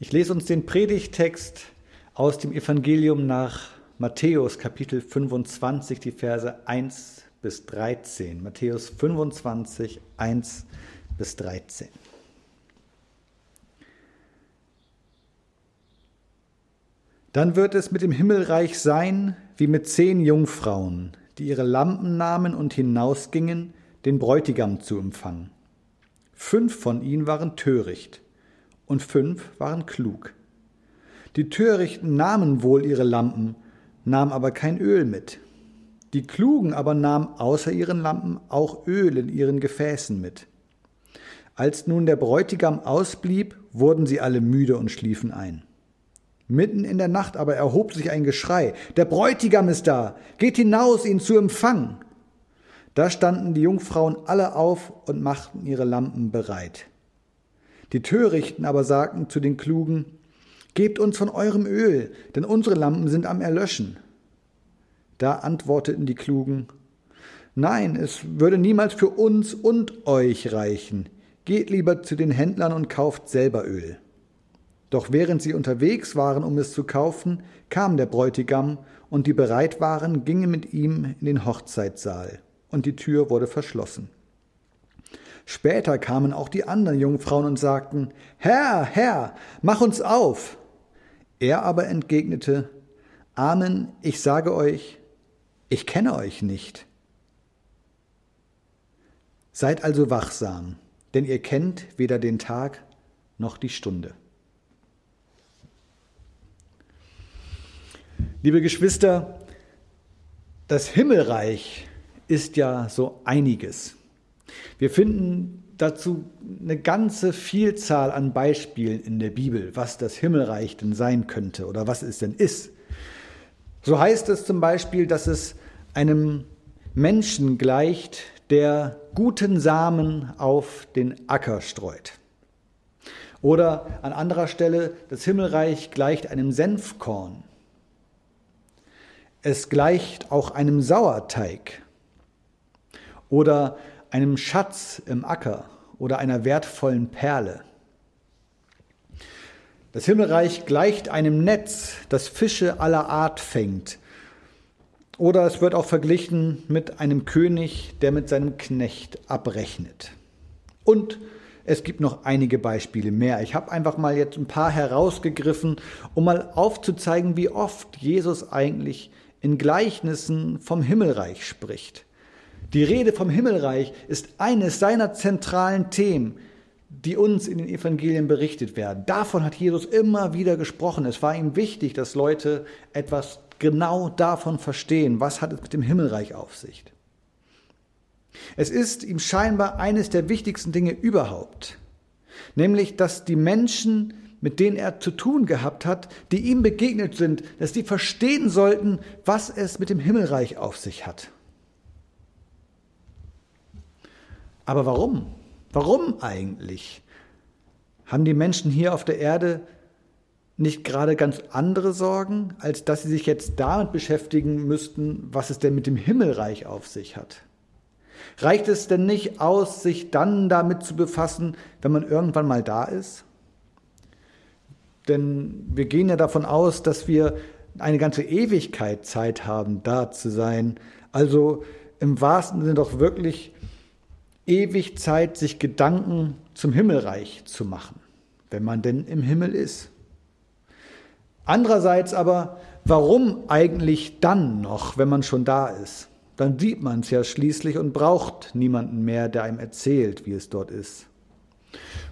Ich lese uns den Predigtext aus dem Evangelium nach Matthäus Kapitel 25, die Verse 1 bis 13. Matthäus 25, 1 bis 13. Dann wird es mit dem Himmelreich sein wie mit zehn Jungfrauen, die ihre Lampen nahmen und hinausgingen, den Bräutigam zu empfangen. Fünf von ihnen waren töricht und fünf waren klug. Die Törichten nahmen wohl ihre Lampen, nahmen aber kein Öl mit. Die Klugen aber nahmen außer ihren Lampen auch Öl in ihren Gefäßen mit. Als nun der Bräutigam ausblieb, wurden sie alle müde und schliefen ein. Mitten in der Nacht aber erhob sich ein Geschrei. Der Bräutigam ist da. Geht hinaus, ihn zu empfangen. Da standen die Jungfrauen alle auf und machten ihre Lampen bereit. Die Törichten aber sagten zu den Klugen, Gebt uns von eurem Öl, denn unsere Lampen sind am Erlöschen. Da antworteten die Klugen, Nein, es würde niemals für uns und euch reichen. Geht lieber zu den Händlern und kauft selber Öl. Doch während sie unterwegs waren, um es zu kaufen, kam der Bräutigam, und die bereit waren, gingen mit ihm in den Hochzeitssaal, und die Tür wurde verschlossen. Später kamen auch die anderen Jungfrauen und sagten, Herr, Herr, mach uns auf. Er aber entgegnete, Amen, ich sage euch, ich kenne euch nicht. Seid also wachsam, denn ihr kennt weder den Tag noch die Stunde. Liebe Geschwister, das Himmelreich ist ja so einiges. Wir finden dazu eine ganze Vielzahl an Beispielen in der Bibel, was das Himmelreich denn sein könnte oder was es denn ist. So heißt es zum Beispiel, dass es einem Menschen gleicht, der guten Samen auf den Acker streut. Oder an anderer Stelle, das Himmelreich gleicht einem Senfkorn. Es gleicht auch einem Sauerteig. Oder einem Schatz im Acker oder einer wertvollen Perle. Das Himmelreich gleicht einem Netz, das Fische aller Art fängt. Oder es wird auch verglichen mit einem König, der mit seinem Knecht abrechnet. Und es gibt noch einige Beispiele mehr. Ich habe einfach mal jetzt ein paar herausgegriffen, um mal aufzuzeigen, wie oft Jesus eigentlich in Gleichnissen vom Himmelreich spricht. Die Rede vom Himmelreich ist eines seiner zentralen Themen, die uns in den Evangelien berichtet werden. Davon hat Jesus immer wieder gesprochen. Es war ihm wichtig, dass Leute etwas genau davon verstehen, was hat es mit dem Himmelreich auf sich. Es ist ihm scheinbar eines der wichtigsten Dinge überhaupt, nämlich dass die Menschen, mit denen er zu tun gehabt hat, die ihm begegnet sind, dass die verstehen sollten, was es mit dem Himmelreich auf sich hat. Aber warum? Warum eigentlich? Haben die Menschen hier auf der Erde nicht gerade ganz andere Sorgen, als dass sie sich jetzt damit beschäftigen müssten, was es denn mit dem Himmelreich auf sich hat? Reicht es denn nicht aus, sich dann damit zu befassen, wenn man irgendwann mal da ist? Denn wir gehen ja davon aus, dass wir eine ganze Ewigkeit Zeit haben, da zu sein. Also im wahrsten Sinne doch wirklich ewig Zeit, sich Gedanken zum Himmelreich zu machen, wenn man denn im Himmel ist. Andererseits aber, warum eigentlich dann noch, wenn man schon da ist? Dann sieht man es ja schließlich und braucht niemanden mehr, der einem erzählt, wie es dort ist.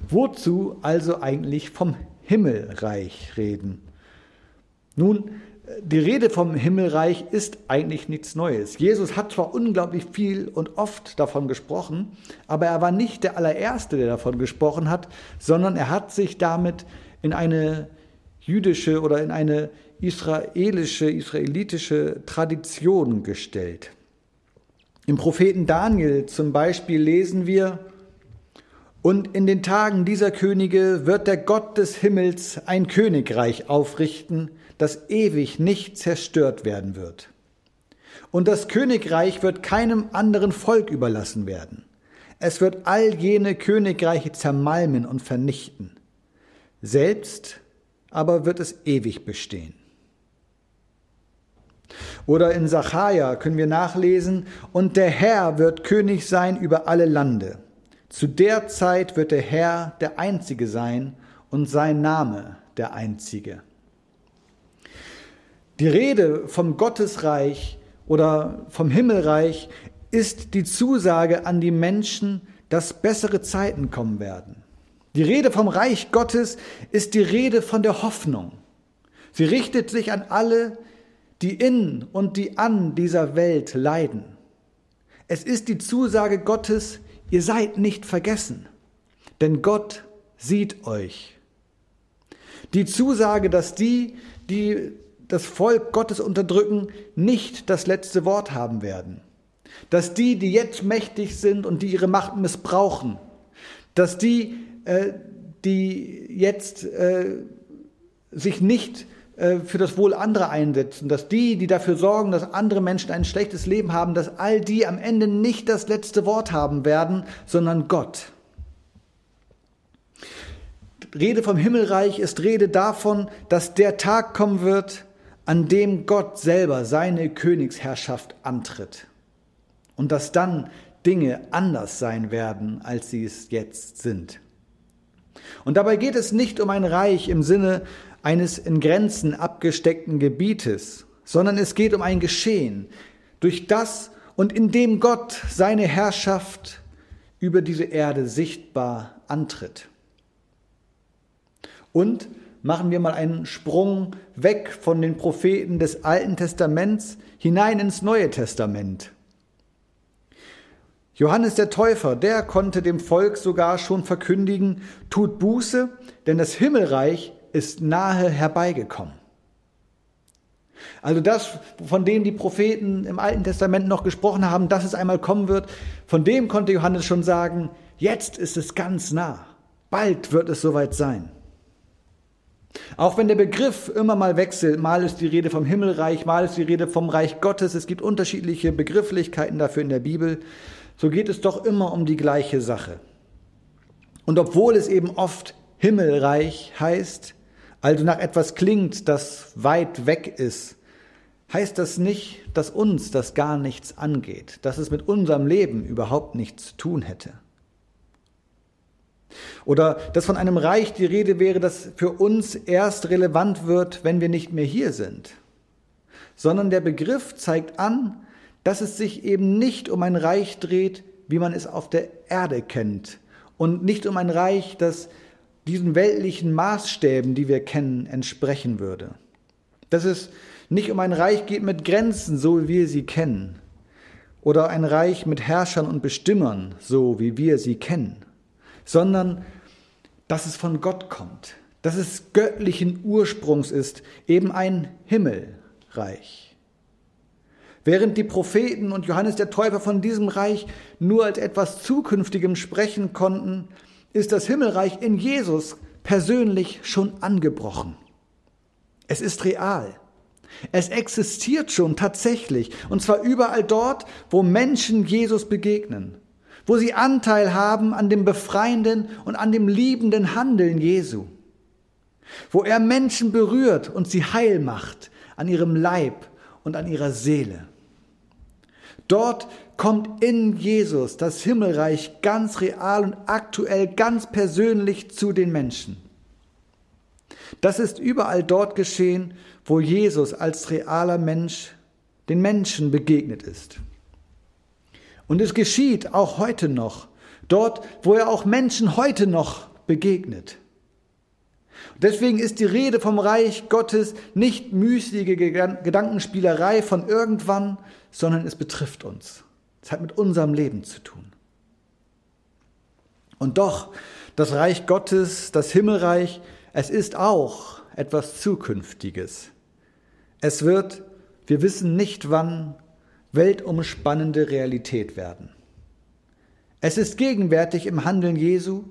Wozu also eigentlich vom Himmelreich reden? Nun, die Rede vom Himmelreich ist eigentlich nichts Neues. Jesus hat zwar unglaublich viel und oft davon gesprochen, aber er war nicht der allererste, der davon gesprochen hat, sondern er hat sich damit in eine jüdische oder in eine israelische, israelitische Tradition gestellt. Im Propheten Daniel zum Beispiel lesen wir, und in den Tagen dieser Könige wird der Gott des Himmels ein Königreich aufrichten, das ewig nicht zerstört werden wird. Und das Königreich wird keinem anderen Volk überlassen werden. Es wird all jene Königreiche zermalmen und vernichten. Selbst aber wird es ewig bestehen. Oder in Sacharja können wir nachlesen, und der Herr wird König sein über alle Lande. Zu der Zeit wird der Herr der Einzige sein und sein Name der Einzige. Die Rede vom Gottesreich oder vom Himmelreich ist die Zusage an die Menschen, dass bessere Zeiten kommen werden. Die Rede vom Reich Gottes ist die Rede von der Hoffnung. Sie richtet sich an alle, die in und die an dieser Welt leiden. Es ist die Zusage Gottes, ihr seid nicht vergessen, denn Gott sieht euch. Die Zusage, dass die, die das Volk Gottes unterdrücken, nicht das letzte Wort haben werden. Dass die, die jetzt mächtig sind und die ihre Macht missbrauchen, dass die, äh, die jetzt äh, sich nicht äh, für das Wohl anderer einsetzen, dass die, die dafür sorgen, dass andere Menschen ein schlechtes Leben haben, dass all die am Ende nicht das letzte Wort haben werden, sondern Gott. Rede vom Himmelreich ist Rede davon, dass der Tag kommen wird, an dem Gott selber seine Königsherrschaft antritt. Und dass dann Dinge anders sein werden, als sie es jetzt sind. Und dabei geht es nicht um ein Reich im Sinne eines in Grenzen abgesteckten Gebietes, sondern es geht um ein Geschehen, durch das und in dem Gott seine Herrschaft über diese Erde sichtbar antritt. Und machen wir mal einen Sprung weg von den Propheten des Alten Testaments hinein ins Neue Testament. Johannes der Täufer, der konnte dem Volk sogar schon verkündigen, tut Buße, denn das Himmelreich ist nahe herbeigekommen. Also das, von dem die Propheten im Alten Testament noch gesprochen haben, dass es einmal kommen wird, von dem konnte Johannes schon sagen, jetzt ist es ganz nah, bald wird es soweit sein. Auch wenn der Begriff immer mal wechselt, mal ist die Rede vom Himmelreich, mal ist die Rede vom Reich Gottes, es gibt unterschiedliche Begrifflichkeiten dafür in der Bibel, so geht es doch immer um die gleiche Sache. Und obwohl es eben oft Himmelreich heißt, also nach etwas klingt, das weit weg ist, heißt das nicht, dass uns das gar nichts angeht, dass es mit unserem Leben überhaupt nichts zu tun hätte. Oder dass von einem Reich die Rede wäre, das für uns erst relevant wird, wenn wir nicht mehr hier sind. Sondern der Begriff zeigt an, dass es sich eben nicht um ein Reich dreht, wie man es auf der Erde kennt. Und nicht um ein Reich, das diesen weltlichen Maßstäben, die wir kennen, entsprechen würde. Dass es nicht um ein Reich geht mit Grenzen, so wie wir sie kennen, oder ein Reich mit Herrschern und Bestimmern, so wie wir sie kennen, sondern dass es von Gott kommt, dass es göttlichen Ursprungs ist, eben ein Himmelreich. Während die Propheten und Johannes der Täufer von diesem Reich nur als etwas Zukünftigem sprechen konnten, ist das Himmelreich in Jesus persönlich schon angebrochen. Es ist real. Es existiert schon tatsächlich, und zwar überall dort, wo Menschen Jesus begegnen, wo sie Anteil haben an dem befreienden und an dem liebenden Handeln Jesu, wo er Menschen berührt und sie heil macht an ihrem Leib und an ihrer Seele. Dort kommt in Jesus das Himmelreich ganz real und aktuell, ganz persönlich zu den Menschen. Das ist überall dort geschehen, wo Jesus als realer Mensch den Menschen begegnet ist. Und es geschieht auch heute noch, dort, wo er auch Menschen heute noch begegnet. Deswegen ist die Rede vom Reich Gottes nicht müßige Gedankenspielerei von irgendwann, sondern es betrifft uns. Es hat mit unserem Leben zu tun. Und doch, das Reich Gottes, das Himmelreich, es ist auch etwas Zukünftiges. Es wird, wir wissen nicht wann, weltumspannende Realität werden. Es ist gegenwärtig im Handeln Jesu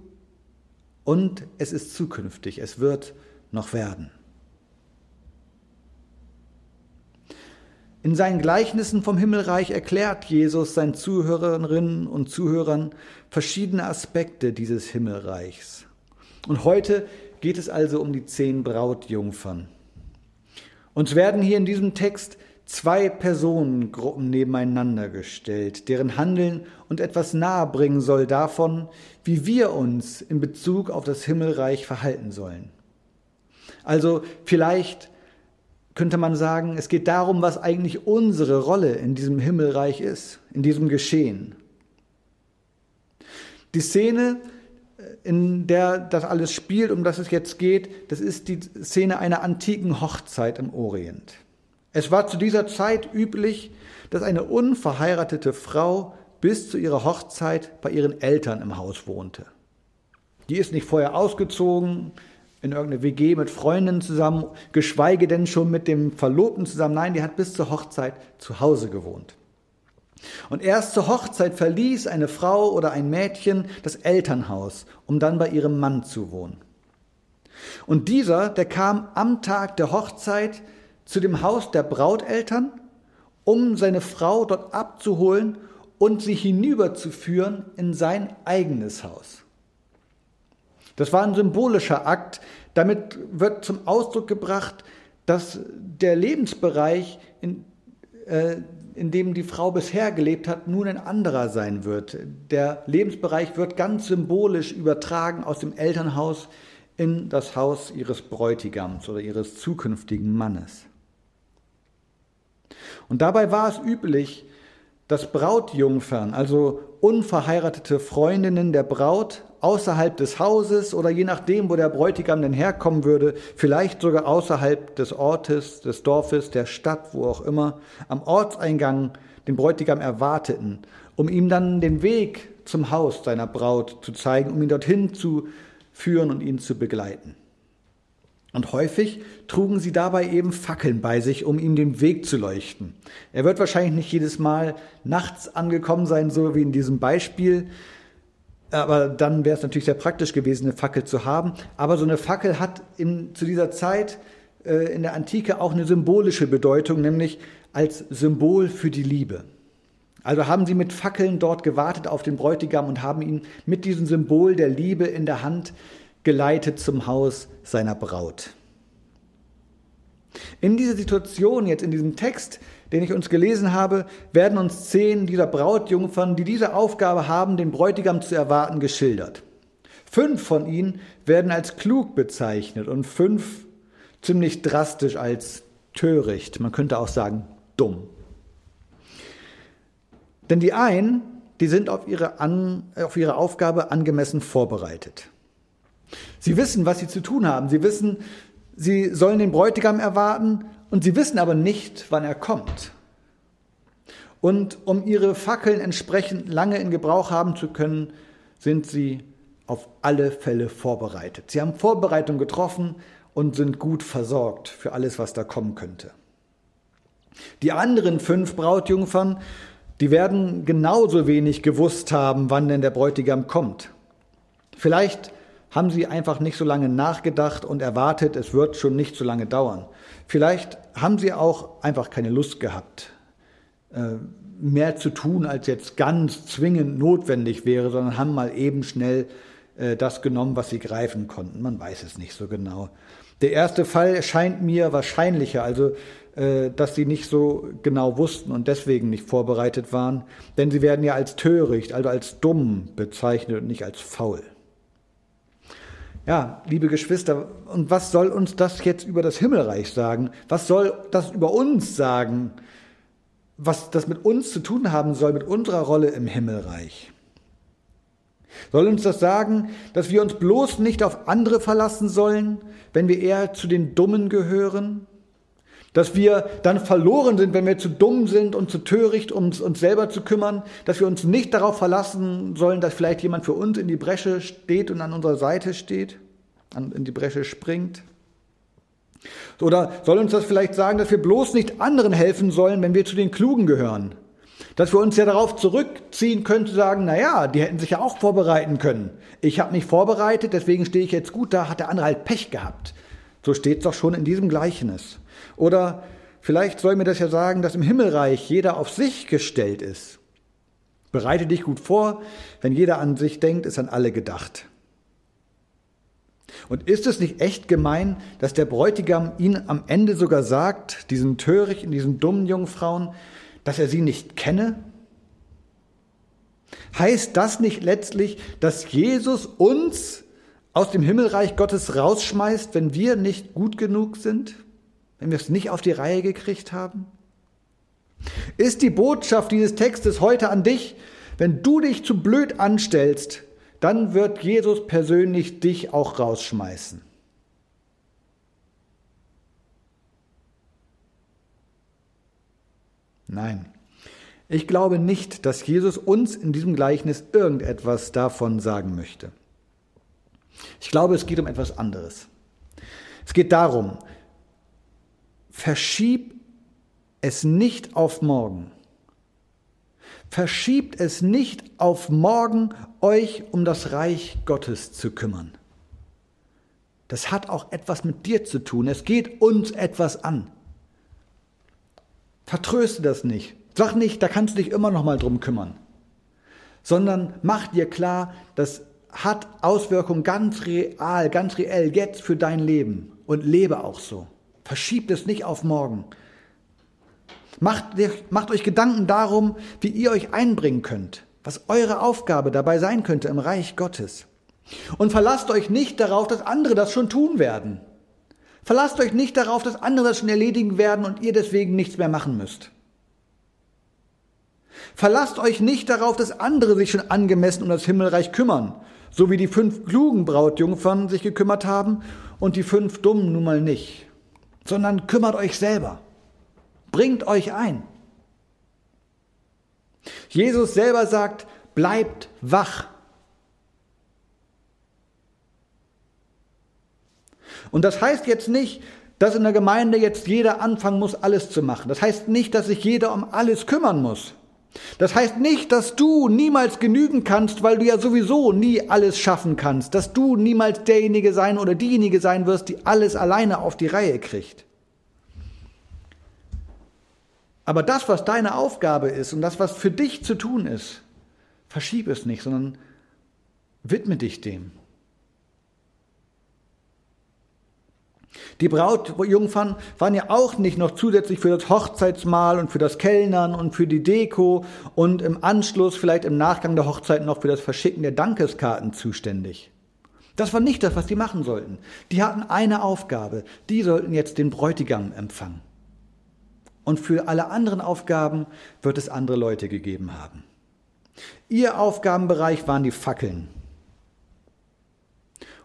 und es ist zukünftig, es wird noch werden. In seinen Gleichnissen vom Himmelreich erklärt Jesus seinen Zuhörerinnen und Zuhörern verschiedene Aspekte dieses Himmelreichs. Und heute geht es also um die zehn Brautjungfern. Uns werden hier in diesem Text zwei Personengruppen nebeneinander gestellt, deren Handeln uns etwas nahebringen soll davon, wie wir uns in Bezug auf das Himmelreich verhalten sollen. Also vielleicht könnte man sagen, es geht darum, was eigentlich unsere Rolle in diesem Himmelreich ist, in diesem Geschehen. Die Szene, äh, in der das alles spielt, um das es jetzt geht, das ist die Szene einer antiken Hochzeit im Orient. Es war zu dieser Zeit üblich, dass eine unverheiratete Frau bis zu ihrer Hochzeit bei ihren Eltern im Haus wohnte. Die ist nicht vorher ausgezogen, in irgendeine WG mit Freundinnen zusammen, geschweige denn schon mit dem Verlobten zusammen. Nein, die hat bis zur Hochzeit zu Hause gewohnt. Und erst zur Hochzeit verließ eine Frau oder ein Mädchen das Elternhaus, um dann bei ihrem Mann zu wohnen. Und dieser, der kam am Tag der Hochzeit zu dem Haus der Brauteltern, um seine Frau dort abzuholen und sie hinüberzuführen in sein eigenes Haus. Das war ein symbolischer Akt. Damit wird zum Ausdruck gebracht, dass der Lebensbereich, in, äh, in dem die Frau bisher gelebt hat, nun ein anderer sein wird. Der Lebensbereich wird ganz symbolisch übertragen aus dem Elternhaus in das Haus ihres Bräutigams oder ihres zukünftigen Mannes. Und dabei war es üblich, dass Brautjungfern, also unverheiratete Freundinnen der Braut, außerhalb des Hauses oder je nachdem, wo der Bräutigam denn herkommen würde, vielleicht sogar außerhalb des Ortes, des Dorfes, der Stadt, wo auch immer, am Ortseingang den Bräutigam erwarteten, um ihm dann den Weg zum Haus seiner Braut zu zeigen, um ihn dorthin zu führen und ihn zu begleiten. Und häufig trugen sie dabei eben Fackeln bei sich, um ihm den Weg zu leuchten. Er wird wahrscheinlich nicht jedes Mal nachts angekommen sein, so wie in diesem Beispiel. Aber dann wäre es natürlich sehr praktisch gewesen, eine Fackel zu haben. Aber so eine Fackel hat in, zu dieser Zeit äh, in der Antike auch eine symbolische Bedeutung, nämlich als Symbol für die Liebe. Also haben sie mit Fackeln dort gewartet auf den Bräutigam und haben ihn mit diesem Symbol der Liebe in der Hand geleitet zum Haus seiner Braut. In dieser Situation, jetzt in diesem Text, den ich uns gelesen habe, werden uns zehn dieser Brautjungfern, die diese Aufgabe haben, den Bräutigam zu erwarten, geschildert. Fünf von ihnen werden als klug bezeichnet und fünf ziemlich drastisch als töricht, man könnte auch sagen dumm. Denn die einen, die sind auf ihre, An auf ihre Aufgabe angemessen vorbereitet. Sie wissen, was sie zu tun haben. Sie wissen, sie sollen den Bräutigam erwarten und sie wissen aber nicht, wann er kommt. Und um ihre Fackeln entsprechend lange in Gebrauch haben zu können, sind sie auf alle Fälle vorbereitet. Sie haben Vorbereitung getroffen und sind gut versorgt für alles, was da kommen könnte. Die anderen fünf Brautjungfern, die werden genauso wenig gewusst haben, wann denn der Bräutigam kommt. Vielleicht haben sie einfach nicht so lange nachgedacht und erwartet, es wird schon nicht so lange dauern. Vielleicht haben sie auch einfach keine Lust gehabt, äh, mehr zu tun, als jetzt ganz zwingend notwendig wäre, sondern haben mal eben schnell äh, das genommen, was sie greifen konnten. Man weiß es nicht so genau. Der erste Fall scheint mir wahrscheinlicher, also äh, dass sie nicht so genau wussten und deswegen nicht vorbereitet waren, denn sie werden ja als töricht, also als dumm bezeichnet und nicht als faul. Ja, liebe Geschwister, und was soll uns das jetzt über das Himmelreich sagen? Was soll das über uns sagen? Was das mit uns zu tun haben soll, mit unserer Rolle im Himmelreich? Soll uns das sagen, dass wir uns bloß nicht auf andere verlassen sollen, wenn wir eher zu den Dummen gehören? Dass wir dann verloren sind, wenn wir zu dumm sind und zu töricht, um uns selber zu kümmern, dass wir uns nicht darauf verlassen sollen, dass vielleicht jemand für uns in die Bresche steht und an unserer Seite steht, in die Bresche springt. Oder soll uns das vielleicht sagen, dass wir bloß nicht anderen helfen sollen, wenn wir zu den Klugen gehören? Dass wir uns ja darauf zurückziehen können zu sagen, na ja, die hätten sich ja auch vorbereiten können. Ich habe mich vorbereitet, deswegen stehe ich jetzt gut da, hat der andere halt Pech gehabt. So steht es doch schon in diesem Gleichnis. Oder vielleicht soll mir das ja sagen, dass im Himmelreich jeder auf sich gestellt ist. Bereite dich gut vor, wenn jeder an sich denkt, ist an alle gedacht. Und ist es nicht echt gemein, dass der Bräutigam ihn am Ende sogar sagt, diesen törichten, diesen dummen Jungfrauen, dass er sie nicht kenne? Heißt das nicht letztlich, dass Jesus uns aus dem Himmelreich Gottes rausschmeißt, wenn wir nicht gut genug sind? Wenn wir es nicht auf die Reihe gekriegt haben? Ist die Botschaft dieses Textes heute an dich, wenn du dich zu blöd anstellst, dann wird Jesus persönlich dich auch rausschmeißen. Nein, ich glaube nicht, dass Jesus uns in diesem Gleichnis irgendetwas davon sagen möchte. Ich glaube, es geht um etwas anderes. Es geht darum, verschieb es nicht auf morgen. Verschiebt es nicht auf morgen, euch um das Reich Gottes zu kümmern. Das hat auch etwas mit dir zu tun. Es geht uns etwas an. Vertröste das nicht. Sag nicht, da kannst du dich immer noch mal drum kümmern. Sondern mach dir klar, das hat Auswirkungen ganz real, ganz reell jetzt für dein Leben und lebe auch so. Verschiebt es nicht auf morgen. Macht, macht euch Gedanken darum, wie ihr euch einbringen könnt, was eure Aufgabe dabei sein könnte im Reich Gottes. Und verlasst euch nicht darauf, dass andere das schon tun werden. Verlasst euch nicht darauf, dass andere das schon erledigen werden und ihr deswegen nichts mehr machen müsst. Verlasst euch nicht darauf, dass andere sich schon angemessen um das Himmelreich kümmern, so wie die fünf klugen Brautjungfern sich gekümmert haben und die fünf dummen nun mal nicht, sondern kümmert euch selber. Bringt euch ein. Jesus selber sagt, bleibt wach. Und das heißt jetzt nicht, dass in der Gemeinde jetzt jeder anfangen muss, alles zu machen. Das heißt nicht, dass sich jeder um alles kümmern muss. Das heißt nicht, dass du niemals genügen kannst, weil du ja sowieso nie alles schaffen kannst, dass du niemals derjenige sein oder diejenige sein wirst, die alles alleine auf die Reihe kriegt. Aber das, was deine Aufgabe ist und das, was für dich zu tun ist, verschieb es nicht, sondern widme dich dem. Die Brautjungfern waren ja auch nicht noch zusätzlich für das Hochzeitsmahl und für das Kellnern und für die Deko und im Anschluss, vielleicht im Nachgang der Hochzeit noch für das Verschicken der Dankeskarten zuständig. Das war nicht das, was die machen sollten. Die hatten eine Aufgabe. Die sollten jetzt den Bräutigam empfangen. Und für alle anderen Aufgaben wird es andere Leute gegeben haben. Ihr Aufgabenbereich waren die Fackeln.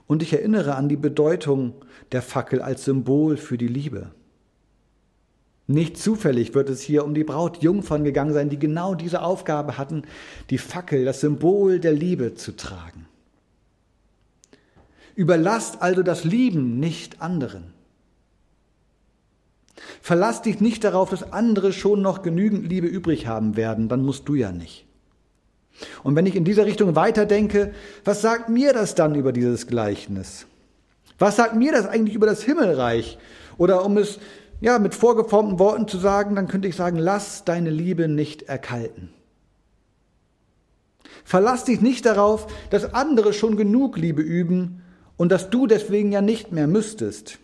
Und ich erinnere an die Bedeutung der Fackel als Symbol für die Liebe. Nicht zufällig wird es hier um die Brautjungfern gegangen sein, die genau diese Aufgabe hatten, die Fackel, das Symbol der Liebe zu tragen. Überlasst also das Lieben nicht anderen. Verlass dich nicht darauf, dass andere schon noch genügend Liebe übrig haben werden, dann musst du ja nicht. Und wenn ich in dieser Richtung weiterdenke, was sagt mir das dann über dieses Gleichnis? Was sagt mir das eigentlich über das Himmelreich? Oder um es ja mit vorgeformten Worten zu sagen, dann könnte ich sagen, lass deine Liebe nicht erkalten. Verlass dich nicht darauf, dass andere schon genug Liebe üben und dass du deswegen ja nicht mehr müsstest.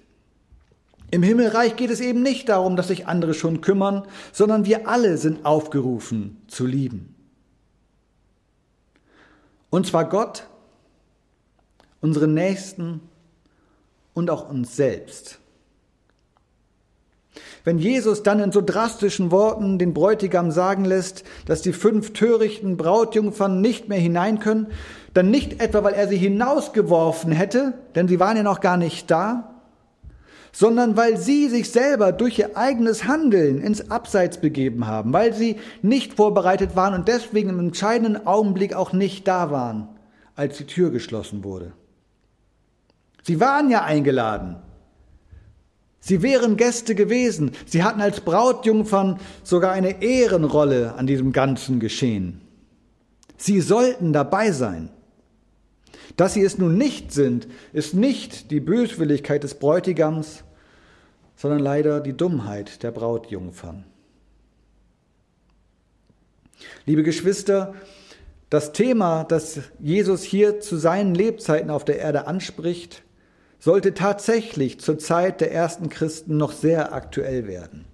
Im Himmelreich geht es eben nicht darum, dass sich andere schon kümmern, sondern wir alle sind aufgerufen zu lieben. Und zwar Gott, unsere Nächsten und auch uns selbst. Wenn Jesus dann in so drastischen Worten den Bräutigam sagen lässt, dass die fünf törichten Brautjungfern nicht mehr hinein können, dann nicht etwa, weil er sie hinausgeworfen hätte, denn sie waren ja noch gar nicht da, sondern weil sie sich selber durch ihr eigenes Handeln ins Abseits begeben haben, weil sie nicht vorbereitet waren und deswegen im entscheidenden Augenblick auch nicht da waren, als die Tür geschlossen wurde. Sie waren ja eingeladen. Sie wären Gäste gewesen. Sie hatten als Brautjungfern sogar eine Ehrenrolle an diesem ganzen Geschehen. Sie sollten dabei sein. Dass sie es nun nicht sind, ist nicht die Böswilligkeit des Bräutigams, sondern leider die Dummheit der Brautjungfern. Liebe Geschwister, das Thema, das Jesus hier zu seinen Lebzeiten auf der Erde anspricht, sollte tatsächlich zur Zeit der ersten Christen noch sehr aktuell werden.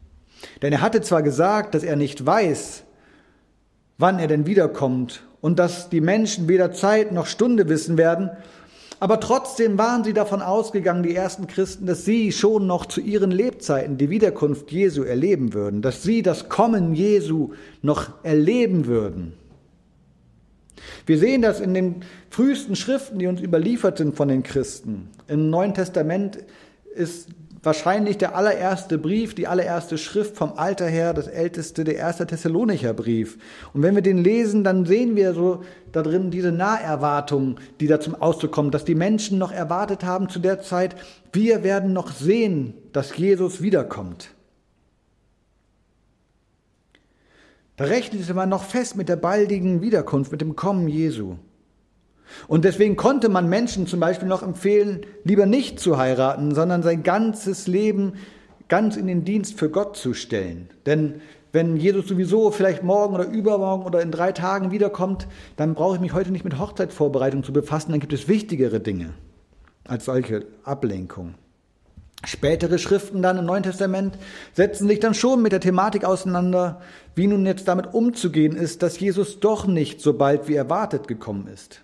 Denn er hatte zwar gesagt, dass er nicht weiß, wann er denn wiederkommt und dass die Menschen weder Zeit noch Stunde wissen werden, aber trotzdem waren sie davon ausgegangen, die ersten Christen, dass sie schon noch zu ihren Lebzeiten die Wiederkunft Jesu erleben würden, dass sie das Kommen Jesu noch erleben würden. Wir sehen das in den frühesten Schriften, die uns überliefert sind von den Christen. Im Neuen Testament ist wahrscheinlich der allererste Brief, die allererste Schrift vom Alter her, das älteste, der erste Thessalonicher Brief. Und wenn wir den lesen, dann sehen wir so da drin diese Naherwartung, die da zum Ausdruck kommt, dass die Menschen noch erwartet haben zu der Zeit, wir werden noch sehen, dass Jesus wiederkommt. Da rechnete man noch fest mit der baldigen Wiederkunft, mit dem Kommen Jesu. Und deswegen konnte man Menschen zum Beispiel noch empfehlen, lieber nicht zu heiraten, sondern sein ganzes Leben ganz in den Dienst für Gott zu stellen. Denn wenn Jesus sowieso vielleicht morgen oder übermorgen oder in drei Tagen wiederkommt, dann brauche ich mich heute nicht mit Hochzeitsvorbereitung zu befassen, dann gibt es wichtigere Dinge als solche Ablenkung. Spätere Schriften dann im Neuen Testament setzen sich dann schon mit der Thematik auseinander, wie nun jetzt damit umzugehen ist, dass Jesus doch nicht so bald wie erwartet gekommen ist.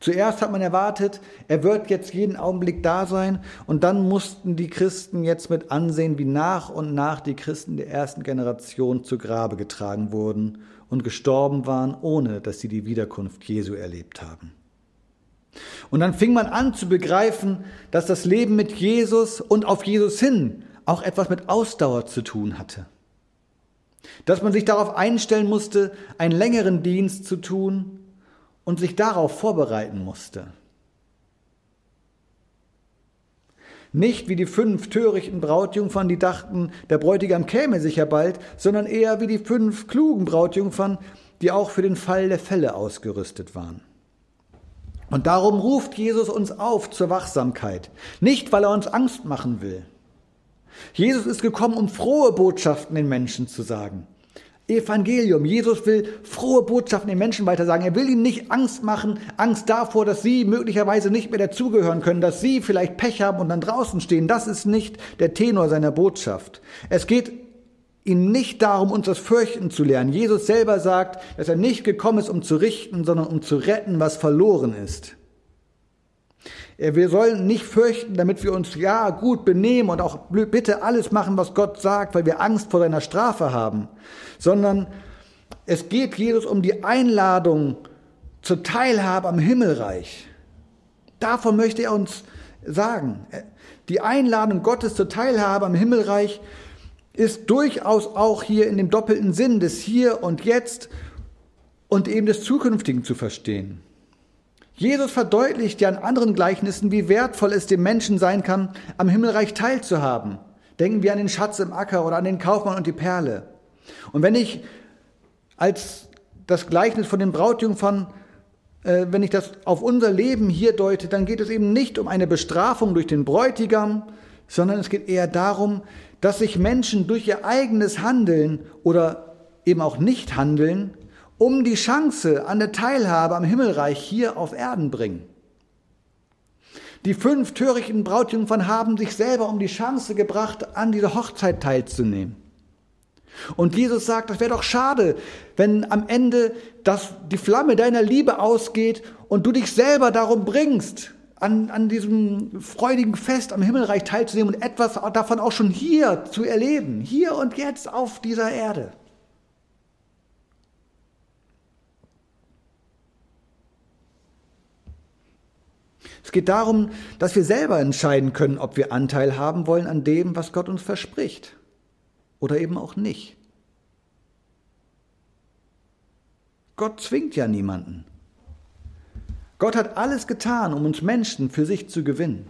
Zuerst hat man erwartet, er wird jetzt jeden Augenblick da sein und dann mussten die Christen jetzt mit ansehen, wie nach und nach die Christen der ersten Generation zu Grabe getragen wurden und gestorben waren, ohne dass sie die Wiederkunft Jesu erlebt haben. Und dann fing man an zu begreifen, dass das Leben mit Jesus und auf Jesus hin auch etwas mit Ausdauer zu tun hatte. Dass man sich darauf einstellen musste, einen längeren Dienst zu tun, und sich darauf vorbereiten musste. Nicht wie die fünf törichten Brautjungfern, die dachten, der Bräutigam käme sicher bald, sondern eher wie die fünf klugen Brautjungfern, die auch für den Fall der Fälle ausgerüstet waren. Und darum ruft Jesus uns auf zur Wachsamkeit, nicht weil er uns Angst machen will. Jesus ist gekommen, um frohe Botschaften den Menschen zu sagen. Evangelium. Jesus will frohe Botschaften den Menschen weitersagen. Er will ihnen nicht Angst machen, Angst davor, dass sie möglicherweise nicht mehr dazugehören können, dass sie vielleicht Pech haben und dann draußen stehen. Das ist nicht der Tenor seiner Botschaft. Es geht ihm nicht darum, uns das Fürchten zu lernen. Jesus selber sagt, dass er nicht gekommen ist, um zu richten, sondern um zu retten, was verloren ist. Wir sollen nicht fürchten, damit wir uns ja gut benehmen und auch bitte alles machen, was Gott sagt, weil wir Angst vor seiner Strafe haben, sondern es geht Jesus um die Einladung zur Teilhabe am Himmelreich. Davon möchte er uns sagen. Die Einladung Gottes zur Teilhabe am Himmelreich ist durchaus auch hier in dem doppelten Sinn des Hier und Jetzt und eben des Zukünftigen zu verstehen. Jesus verdeutlicht ja in anderen Gleichnissen, wie wertvoll es dem Menschen sein kann, am Himmelreich teilzuhaben. Denken wir an den Schatz im Acker oder an den Kaufmann und die Perle. Und wenn ich als das Gleichnis von den Brautjungfern, äh, wenn ich das auf unser Leben hier deute, dann geht es eben nicht um eine Bestrafung durch den Bräutigam, sondern es geht eher darum, dass sich Menschen durch ihr eigenes Handeln oder eben auch Nicht-Handeln um die Chance an der Teilhabe am Himmelreich hier auf Erden bringen. Die fünf törichten Brautjungfern haben sich selber um die Chance gebracht, an dieser Hochzeit teilzunehmen. Und Jesus sagt, das wäre doch schade, wenn am Ende das, die Flamme deiner Liebe ausgeht und du dich selber darum bringst, an, an diesem freudigen Fest am Himmelreich teilzunehmen und etwas davon auch schon hier zu erleben, hier und jetzt auf dieser Erde. Es geht darum, dass wir selber entscheiden können, ob wir Anteil haben wollen an dem, was Gott uns verspricht oder eben auch nicht. Gott zwingt ja niemanden. Gott hat alles getan, um uns Menschen für sich zu gewinnen.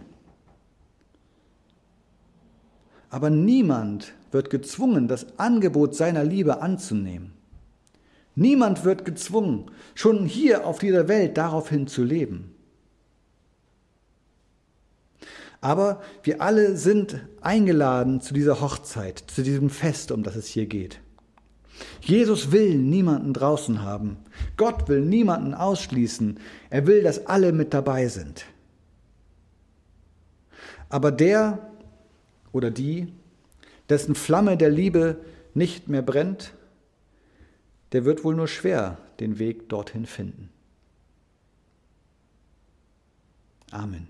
Aber niemand wird gezwungen, das Angebot seiner Liebe anzunehmen. Niemand wird gezwungen, schon hier auf dieser Welt daraufhin zu leben. Aber wir alle sind eingeladen zu dieser Hochzeit, zu diesem Fest, um das es hier geht. Jesus will niemanden draußen haben. Gott will niemanden ausschließen. Er will, dass alle mit dabei sind. Aber der oder die, dessen Flamme der Liebe nicht mehr brennt, der wird wohl nur schwer den Weg dorthin finden. Amen.